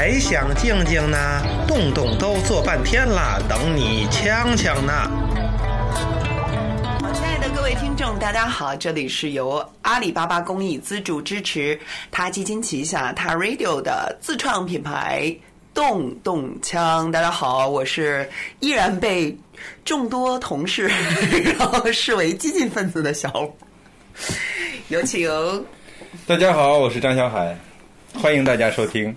还想静静呢？动动都坐半天了，等你锵锵呢。好，亲爱的各位听众，大家好，这里是由阿里巴巴公益资助支持，他基金旗下他 Radio 的自创品牌动动枪。大家好，我是依然被众多同事然后视为激进分子的小五，有请。大家好，我是张小海，欢迎大家收听。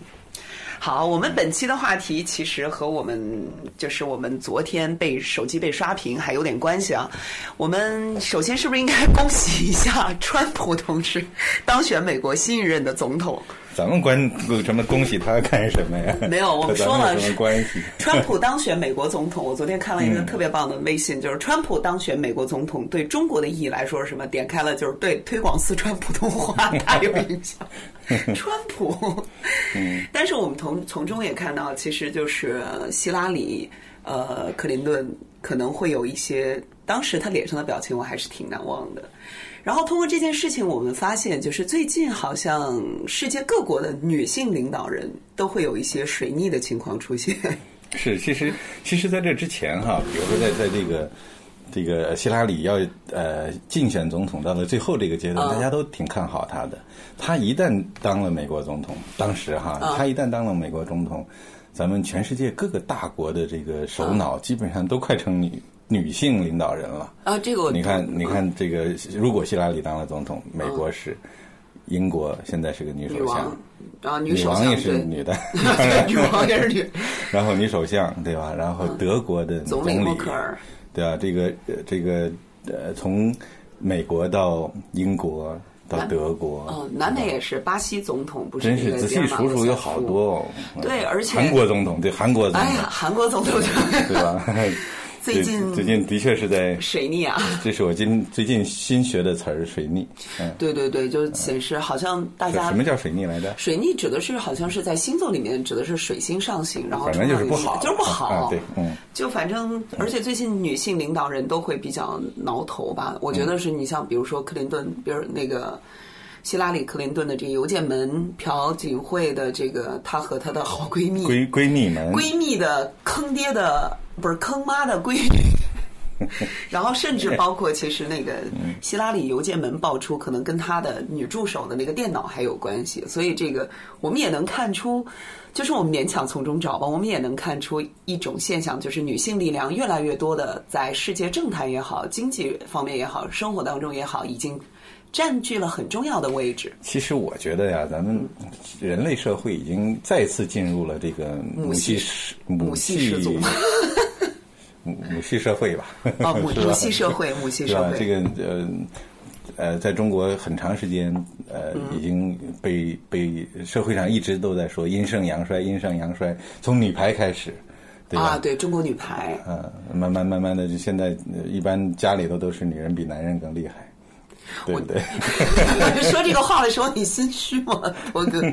好，我们本期的话题其实和我们就是我们昨天被手机被刷屏还有点关系啊。我们首先是不是应该恭喜一下川普同志当选美国新一任的总统？咱们关什么恭喜他干什么呀？没有，我们说了什么关系？川普当选美国总统，我昨天看了一个特别棒的微信，就是川普当选美国总统对中国的意义来说是什么？点开了就是对推广四川普通话 大有影响。川普，但是我们从从中也看到，其实就是希拉里、呃，克林顿可能会有一些，当时他脸上的表情我还是挺难忘的。然后通过这件事情，我们发现，就是最近好像世界各国的女性领导人都会有一些水逆的情况出现。是，其实其实在这之前哈，比如说在在这个这个希拉里要呃竞选总统到了最后这个阶段，大家都挺看好他的。他一旦当了美国总统，当时哈，他一旦当了美国总统，咱们全世界各个大国的这个首脑基本上都快成女。女性领导人了啊！这个你看，你看这个，如果希拉里当了总统，美国是，英国现在是个女首相啊，女王也是女的，女王也是女。然后女首相对吧？然后德国的总理默克尔对吧？这个这个呃，从美国到英国到德国，嗯，南美也是巴西总统，不是？真是仔细数数有好多哦。对，而且韩国总统对韩国总统，哎呀，韩国总统对吧？最近最近的确是在水逆啊！这是我今最近新学的词儿，水逆。嗯，对对对，就显示好像大家什么叫水逆来着？水逆指的是好像是在星座里面指的是水星上行，然后反正就是不好，就是不好。对，嗯，就反正而且最近女性领导人都会比较挠头吧？我觉得是你像比如说克林顿，比如那个希拉里克林顿的这个邮件门朴槿惠的这个她和她的好闺蜜闺闺蜜们闺蜜的坑爹的不是坑妈的闺女。然后甚至包括，其实那个希拉里邮件门爆出，可能跟她的女助手的那个电脑还有关系。所以这个我们也能看出，就是我们勉强从中找吧，我们也能看出一种现象，就是女性力量越来越多的在世界政坛也好、经济方面也好、生活当中也好，已经占据了很重要的位置。其实我觉得呀，咱们人类社会已经再次进入了这个母系母系氏族。母母系社会吧，啊，母母系社会，母系社会，这个呃呃，在中国很长时间呃已经被被社会上一直都在说阴盛阳衰，阴盛阳衰，从女排开始？啊，对中国女排，嗯，慢慢慢慢的，就现在一般家里头都是女人比男人更厉害。对对，说这个话的时候你心虚吗，波哥？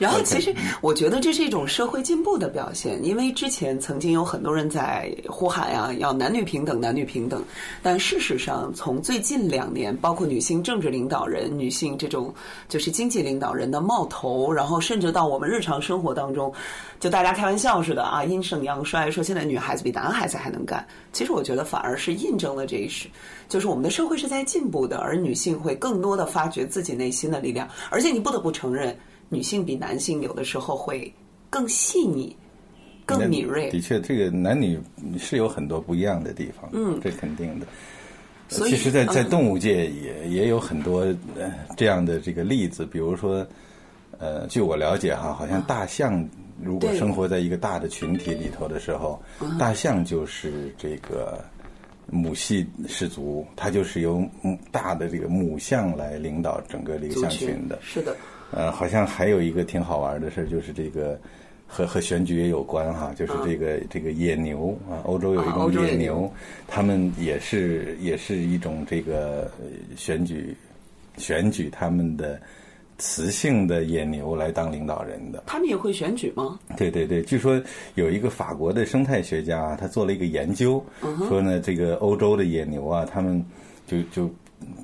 然后其实我觉得这是一种社会进步的表现，因为之前曾经有很多人在呼喊呀，要男女平等，男女平等。但事实上，从最近两年，包括女性政治领导人、女性这种就是经济领导人的冒头，然后甚至到我们日常生活当中，就大家开玩笑似的啊，阴盛阳衰，说现在女孩子比男孩子还能干。其实我觉得反而是印证了这一事，就是我们的社会是在进步的，而女性会更多的发掘自己内心的力量。而且你不得不承认，女性比男性有的时候会更细腻、更敏锐。的确，这个男女是有很多不一样的地方，嗯，这肯定的。所以，其实，在在动物界也也有很多这样的这个例子，比如说，呃，据我了解哈，好像大象如果生活在一个大的群体里头的时候，大象就是这个。母系氏族，它就是由大的这个母象来领导整个这个象群的。是的。呃，好像还有一个挺好玩的事就是这个和和选举也有关哈，就是这个这个野牛啊，欧洲有一种野牛，他们也是也是一种这个选举选举他们的。雌性的野牛来当领导人的，他们也会选举吗？对对对，据说有一个法国的生态学家，他做了一个研究，说呢，这个欧洲的野牛啊，他们就就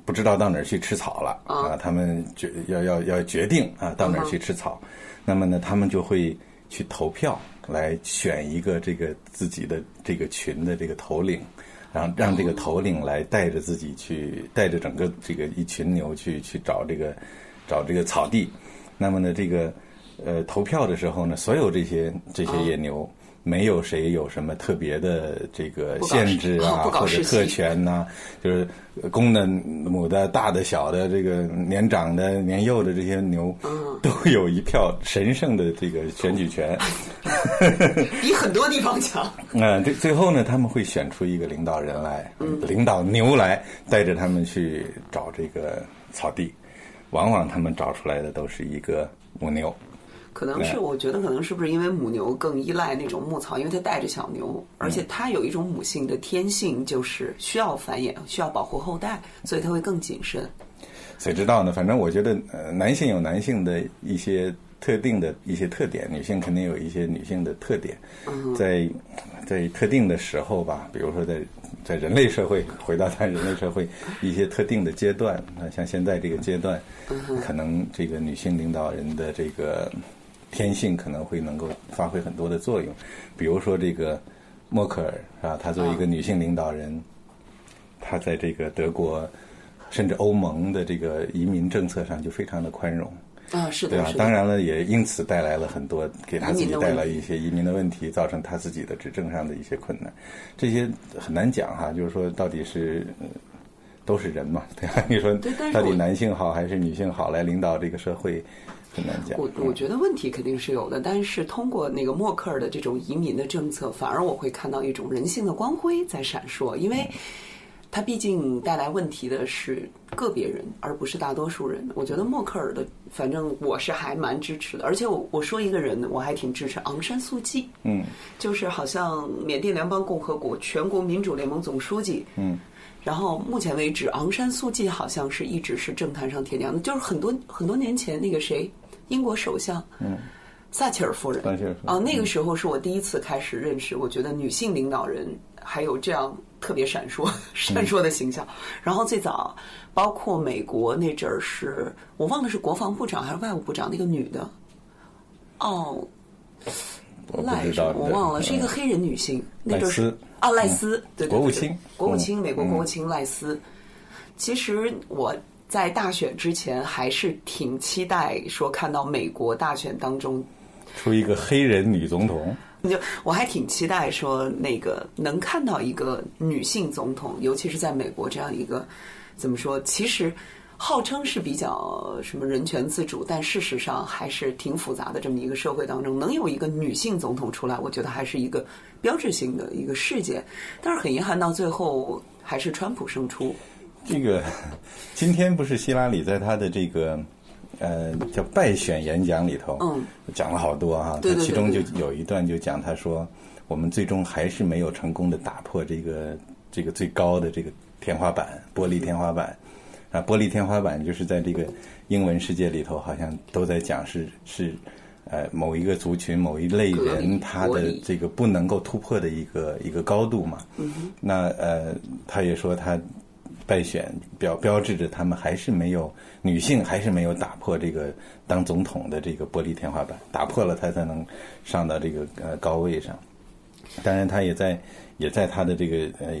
不知道到哪儿去吃草了啊，他们决要要要决定啊到哪儿去吃草，那么呢，他们就会去投票来选一个这个自己的这个群的这个头领。然后让这个头领来带着自己去，带着整个这个一群牛去去找这个找这个草地。那么呢，这个呃投票的时候呢，所有这些这些野牛。没有谁有什么特别的这个限制啊，或者特权呐，就是公的、母的、大的、小的，这个年长的、年幼的这些牛，都有一票神圣的这个选举权，比很多地方强。嗯，最最后呢，他们会选出一个领导人来，领导牛来，带着他们去找这个草地，往往他们找出来的都是一个母牛。可能是我觉得，可能是不是因为母牛更依赖那种牧草，因为它带着小牛，而且它有一种母性的天性，就是需要繁衍，需要保护后代，所以它会更谨慎。谁知道呢？反正我觉得，呃，男性有男性的一些特定的一些特点，女性肯定有一些女性的特点。在在特定的时候吧，比如说在在人类社会，回到咱人类社会 一些特定的阶段，那，像现在这个阶段，可能这个女性领导人的这个。天性可能会能够发挥很多的作用，比如说这个默克尔啊，她作为一个女性领导人，她在这个德国甚至欧盟的这个移民政策上就非常的宽容啊，是的，对吧？当然了，也因此带来了很多给他自己带来一些移民的问题，造成他自己的执政上的一些困难。这些很难讲哈，就是说到底是都是人嘛，对吧？你说到底男性好还是女性好来领导这个社会？很难讲我我觉得问题肯定是有的，但是通过那个默克尔的这种移民的政策，反而我会看到一种人性的光辉在闪烁，因为他毕竟带来问题的是个别人，而不是大多数人。我觉得默克尔的，反正我是还蛮支持的，而且我我说一个人，我还挺支持昂山素季，嗯，就是好像缅甸联邦共和国全国民主联盟总书记，嗯，然后目前为止，昂山素季好像是一直是政坛上铁娘子，就是很多很多年前那个谁。英国首相，嗯，撒切尔夫人，啊，那个时候是我第一次开始认识，我觉得女性领导人还有这样特别闪烁、闪烁的形象。然后最早，包括美国那阵儿是，我忘了是国防部长还是外务部长，那个女的，哦，赖什么我忘了，是一个黑人女性，那阵是啊，赖斯，对对对，国务卿，国务卿，美国国务卿赖斯。其实我。在大选之前，还是挺期待说看到美国大选当中出一个黑人女总统。就我还挺期待说那个能看到一个女性总统，尤其是在美国这样一个怎么说？其实号称是比较什么人权自主，但事实上还是挺复杂的这么一个社会当中，能有一个女性总统出来，我觉得还是一个标志性的一个事件。但是很遗憾，到最后还是川普胜出。这个 今天不是希拉里在他的这个呃叫败选演讲里头，嗯，讲了好多哈，他其中就有一段就讲他说，我们最终还是没有成功的打破这个这个最高的这个天花板，玻璃天花板。啊，玻璃天花板就是在这个英文世界里头，好像都在讲是是呃某一个族群某一类人他的这个不能够突破的一个一个高度嘛，嗯那呃他也说他。败选标标志着他们还是没有女性还是没有打破这个当总统的这个玻璃天花板，打破了他才能上到这个呃高位上。当然，他也在也在他的这个呃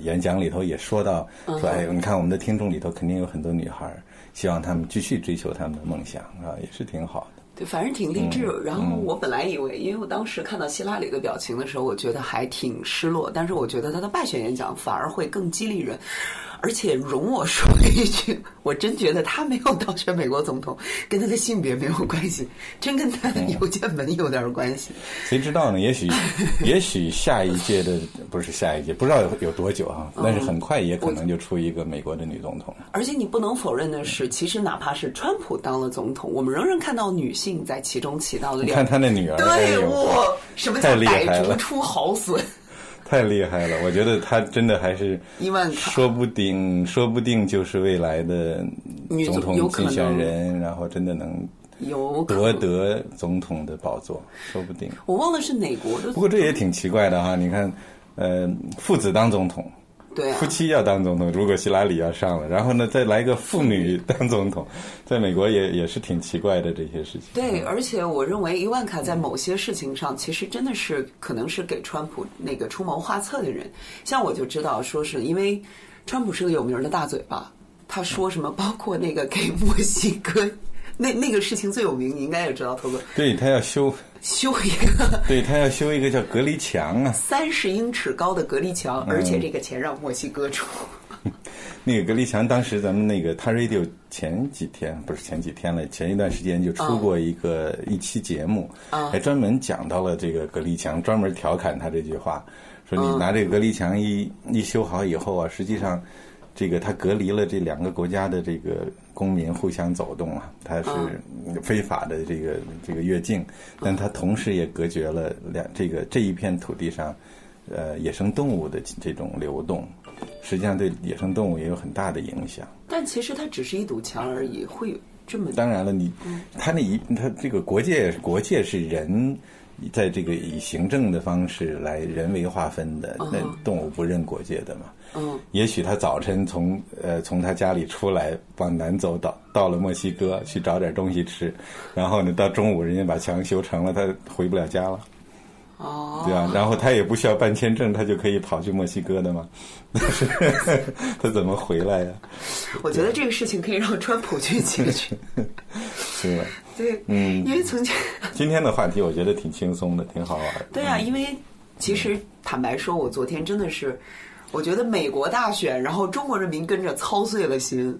演讲里头也说到说，哎，你看我们的听众里头肯定有很多女孩，希望他们继续追求他们的梦想啊，也是挺好的。对，反正挺励志。然后我本来以为，因为我当时看到希拉里的表情的时候，我觉得还挺失落。但是我觉得他的败选演讲反而会更激励人。而且容我说一句，我真觉得他没有当选美国总统，跟他的性别没有关系，真跟他的邮件门有点关系。谁知道呢？也许，也许下一届的不是下一届，不知道有有多久啊。但是很快也可能就出一个美国的女总统。而且你不能否认的是，其实哪怕是川普当了总统，我们仍然看到女性在其中起到了。你看他那女儿，对我什么叫歹竹出好笋？太厉害了！我觉得他真的还是，说不定，说不定就是未来的总统竞选人，然后真的能有夺得总统的宝座，说不定。我忘了是哪国的。不过这也挺奇怪的哈，你看，呃，父子当总统，对啊夫妻要当总统，如果希拉里要上了，然后呢，再来个妇女当总统，在美国也也是挺奇怪的这些事情。对，而且我认为伊万卡在某些事情上，其实真的是可能是给川普那个出谋划策的人。像我就知道，说是因为川普是个有名的大嘴巴，他说什么，包括那个给墨西哥那那个事情最有名，你应该也知道，头哥对他要修，修一个。对他要修一个叫隔离墙啊。三十英尺高的隔离墙，而且这个钱让墨西哥出。那个隔离墙，当时咱们那个他 radio 前几天不是前几天了，前一段时间就出过一个一期节目，还专门讲到了这个隔离墙，专门调侃他这句话，说你拿这个隔离墙一一修好以后啊，实际上这个它隔离了这两个国家的这个公民互相走动啊，它是非法的这个这个越境，但它同时也隔绝了两这个这一片土地上。呃，野生动物的这种流动，实际上对野生动物也有很大的影响。但其实它只是一堵墙而已，会有这么当然了，你它那一它这个国界国界是人在这个以行政的方式来人为划分的，那动物不认国界的嘛。嗯，也许他早晨从呃从他家里出来往南走到到了墨西哥去找点东西吃，然后呢到中午人家把墙修成了，他回不了家了。哦，对啊，然后他也不需要办签证，他就可以跑去墨西哥的嘛。他怎么回来呀？我觉得这个事情可以让川普去解决。是吧？对，嗯，因为曾经 今天的话题我觉得挺轻松的，挺好玩的。对啊，因为其实坦白说，我昨天真的是，我觉得美国大选，然后中国人民跟着操碎了心。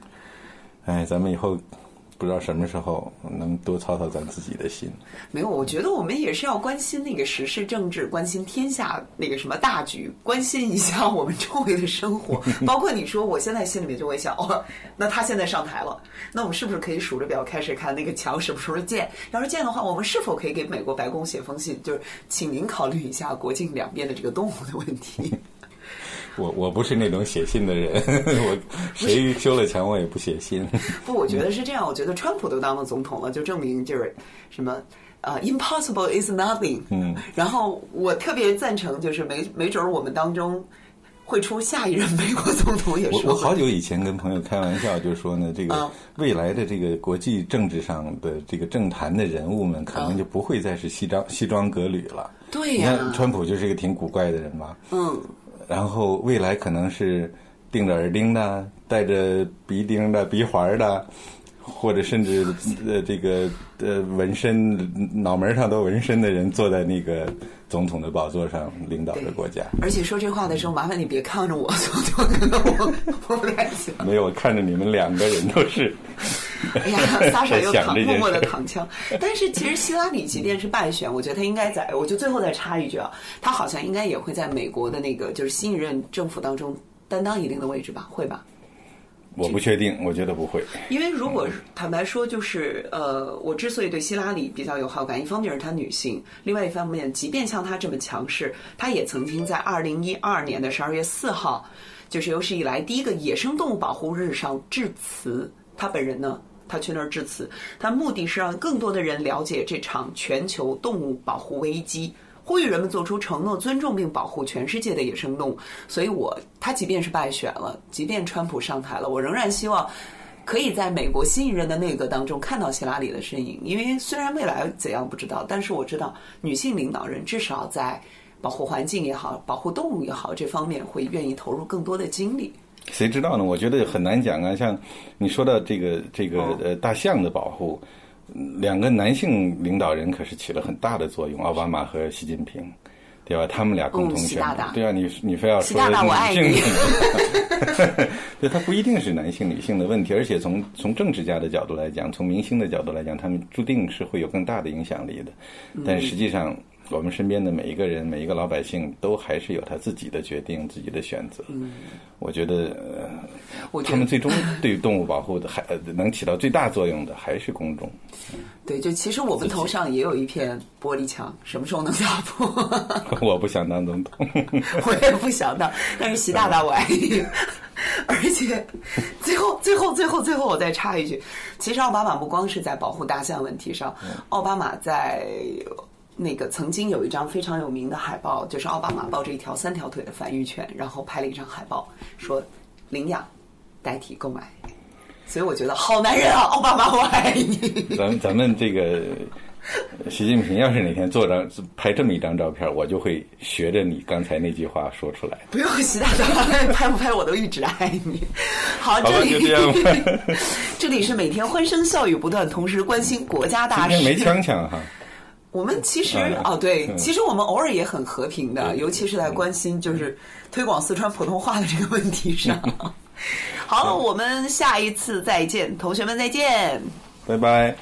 哎，咱们以后。不知道什么时候能多操操咱自己的心。没有，我觉得我们也是要关心那个时事政治，关心天下那个什么大局，关心一下我们周围的生活。包括你说，我现在心里面就会想，哦，那他现在上台了，那我们是不是可以数着表开始看那个墙什么时候建？要是建的话，我们是否可以给美国白宫写封信，就是请您考虑一下国境两边的这个动物的问题。我我不是那种写信的人，我谁修了墙我也不写信。不，我觉得是这样。我觉得川普都当了总统了，就证明就是什么呃，impossible is nothing。嗯。然后我特别赞成，就是没没准我们当中会出下一任美国总统，也是。我我好久以前跟朋友开玩笑，就说呢，这个未来的这个国际政治上的这个政坛的人物们，可能就不会再是西装西装革履了。对呀。你看，川普就是一个挺古怪的人吧？嗯。然后未来可能是钉着耳钉的，戴着鼻钉的、鼻环的，或者甚至 呃这个呃纹身，脑门上都纹身的人坐在那个总统的宝座上领导着国家。而且说这话的时候，麻烦你别看着我，我可能我我不太行。没有，我看着你们两个人都是。哎呀，撒手又躺默默的躺枪。但是其实希拉里即便是败选，我觉得他应该在，我就最后再插一句啊，他好像应该也会在美国的那个就是新一任政府当中担当一定的位置吧？会吧？我不确定，我觉得不会。因为如果坦白说，就是呃，我之所以对希拉里比较有好感，一方面是她女性，另外一方面，即便像她这么强势，她也曾经在二零一二年的十二月四号，就是有史以来第一个野生动物保护日上致辞，她本人呢。他去那儿致辞，他目的是让更多的人了解这场全球动物保护危机，呼吁人们做出承诺，尊重并保护全世界的野生动物。所以，我他即便是败选了，即便川普上台了，我仍然希望可以在美国新一任的内阁当中看到希拉里的身影。因为虽然未来怎样不知道，但是我知道女性领导人至少在保护环境也好、保护动物也好这方面会愿意投入更多的精力。谁知道呢？我觉得很难讲啊。像你说到这个这个呃大象的保护，两个男性领导人可是起了很大的作用，奥巴马和习近平，对吧？他们俩共同宣布，对啊，你你非要说女性，对，他不一定是男性女性的问题，而且从从政治家的角度来讲，从明星的角度来讲，他们注定是会有更大的影响力的。但实际上。我们身边的每一个人，每一个老百姓，都还是有他自己的决定、自己的选择。嗯，我觉得，他们最终对动物保护的还能起到最大作用的，还是公众。对，就其实我们头上也有一片玻璃墙，什么时候能打破？我不想当总统，我也不想当。但是习大大我爱你。而且，最后、最后、最后、最后，我再插一句：其实奥巴马不光是在保护大象问题上，奥巴马在。那个曾经有一张非常有名的海报，就是奥巴马抱着一条三条腿的繁育犬，然后拍了一张海报，说领养代替购买。所以我觉得好男人啊，奥巴马我爱你。咱咱们这个习近平要是哪天做张拍这么一张照片，我就会学着你刚才那句话说出来。不用习大大拍不拍我都一直爱你。好，这里就这样吧 这里是每天欢声笑语不断，同时关心国家大事。今天没枪枪哈，我们其实嗯哦，对，嗯其实我们偶尔也很和平的，尤其是在关心就是推广四川普通话的这个问题 上。好了，我们下一次再见，同学们再见。拜拜。